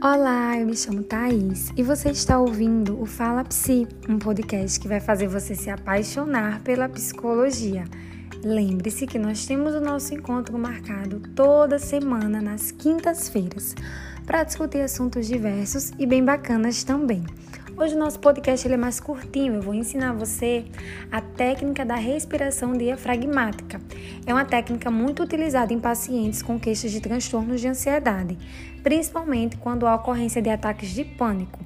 Olá, eu me chamo Thaís e você está ouvindo o Fala Psi, um podcast que vai fazer você se apaixonar pela psicologia. Lembre-se que nós temos o nosso encontro marcado toda semana nas quintas-feiras para discutir assuntos diversos e bem bacanas também. Hoje o nosso podcast ele é mais curtinho, eu vou ensinar você a técnica da respiração diafragmática. É uma técnica muito utilizada em pacientes com queixas de transtornos de ansiedade, principalmente quando há ocorrência de ataques de pânico.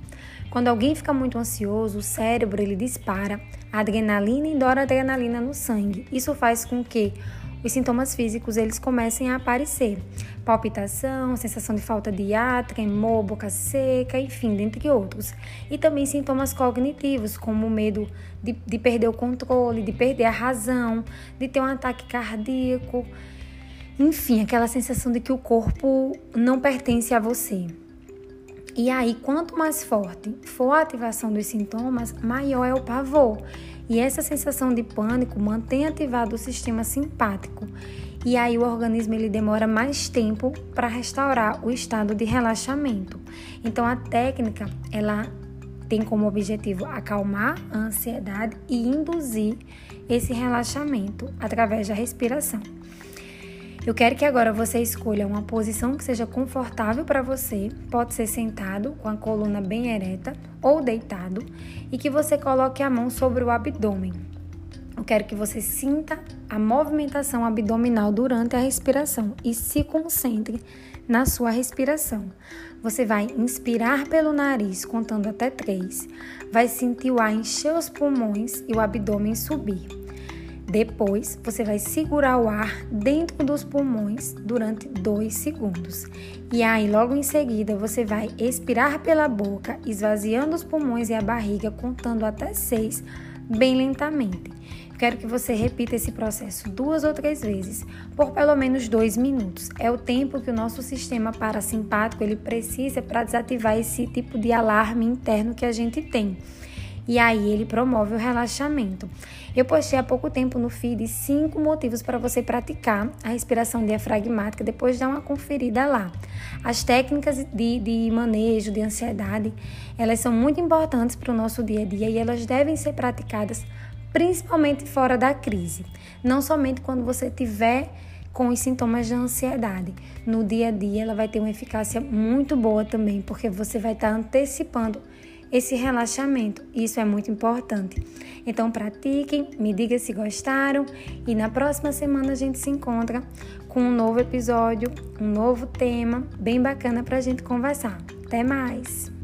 Quando alguém fica muito ansioso, o cérebro ele dispara adrenalina e noradrenalina no sangue. Isso faz com que os sintomas físicos eles comecem a aparecer. Palpitação, sensação de falta de ar, tremor, boca seca, enfim, dentre outros. E também sintomas cognitivos, como medo de, de perder o controle, de perder a razão, de ter um ataque cardíaco. Enfim, aquela sensação de que o corpo não pertence a você. E aí, quanto mais forte for a ativação dos sintomas, maior é o pavor. E essa sensação de pânico mantém ativado o sistema simpático. E aí o organismo ele demora mais tempo para restaurar o estado de relaxamento. Então a técnica ela tem como objetivo acalmar a ansiedade e induzir esse relaxamento através da respiração. Eu quero que agora você escolha uma posição que seja confortável para você. Pode ser sentado, com a coluna bem ereta, ou deitado, e que você coloque a mão sobre o abdômen. Eu quero que você sinta a movimentação abdominal durante a respiração e se concentre na sua respiração. Você vai inspirar pelo nariz, contando até três. Vai sentir o ar encher os pulmões e o abdômen subir. Depois, você vai segurar o ar dentro dos pulmões durante 2 segundos. E aí, logo em seguida, você vai expirar pela boca, esvaziando os pulmões e a barriga, contando até 6, bem lentamente. Quero que você repita esse processo duas ou três vezes, por pelo menos dois minutos. É o tempo que o nosso sistema parasimpático ele precisa para desativar esse tipo de alarme interno que a gente tem e aí ele promove o relaxamento. Eu postei há pouco tempo no feed cinco motivos para você praticar a respiração diafragmática, depois dá uma conferida lá. As técnicas de, de manejo de ansiedade, elas são muito importantes para o nosso dia a dia e elas devem ser praticadas principalmente fora da crise, não somente quando você tiver com os sintomas de ansiedade. No dia a dia, ela vai ter uma eficácia muito boa também, porque você vai estar antecipando esse relaxamento. Isso é muito importante. Então pratiquem, me diga se gostaram e na próxima semana a gente se encontra com um novo episódio, um novo tema bem bacana para a gente conversar. Até mais!